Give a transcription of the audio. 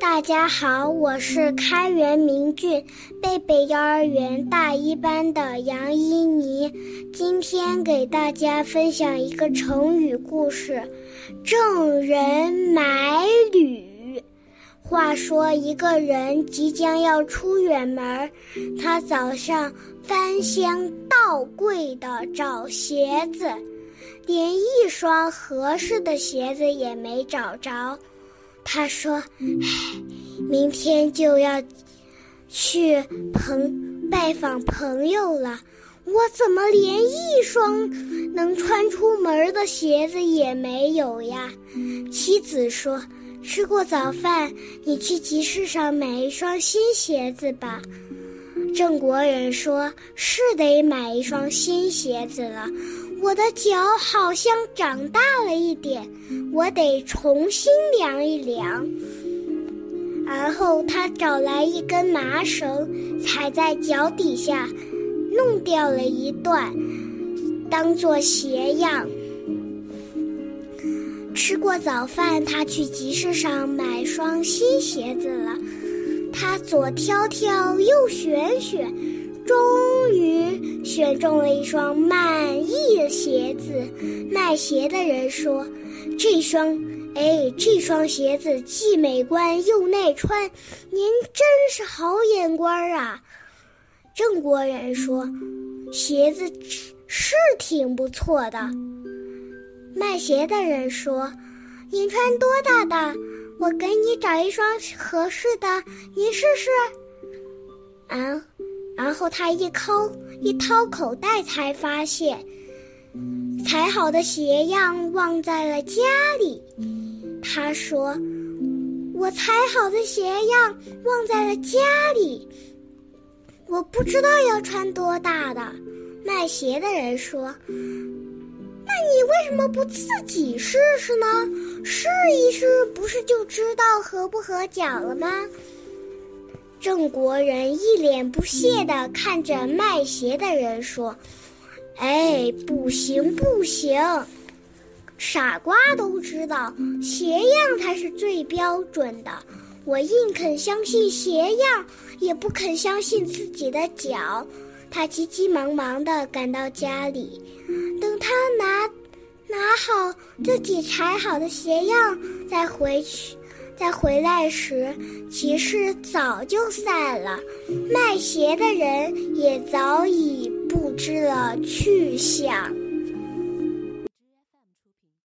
大家好，我是开元明郡贝贝幼儿园大一班的杨依妮，今天给大家分享一个成语故事“郑人买履”。话说，一个人即将要出远门，他早上翻箱倒柜的找鞋子，连一双合适的鞋子也没找着。他说：“唉，明天就要去朋拜访朋友了，我怎么连一双能穿出门的鞋子也没有呀？”妻子说：“吃过早饭，你去集市上买一双新鞋子吧。”郑国人说：“是得买一双新鞋子了。”我的脚好像长大了一点，我得重新量一量。而后他找来一根麻绳，踩在脚底下，弄掉了一段，当做鞋样。吃过早饭，他去集市上买双新鞋子了。他左挑挑，右选选，终于。选中了一双满意的鞋子，卖鞋的人说：“这双，哎，这双鞋子既美观又耐穿，您真是好眼光啊！”郑国人说：“鞋子是挺不错的。”卖鞋的人说：“您穿多大的？我给你找一双合适的，您试试。”啊。然后他一抠一掏口袋，才发现裁好的鞋样忘在了家里。他说：“我裁好的鞋样忘在了家里，我不知道要穿多大的。”卖鞋的人说：“那你为什么不自己试试呢？试一试，不是就知道合不合脚了吗？”郑国人一脸不屑地看着卖鞋的人说：“哎，不行不行，傻瓜都知道鞋样才是最标准的。我宁肯相信鞋样，也不肯相信自己的脚。”他急急忙忙地赶到家里，等他拿拿好自己裁好的鞋样，再回去。在回来时，骑士早就散了，卖鞋的人也早已不知了去向。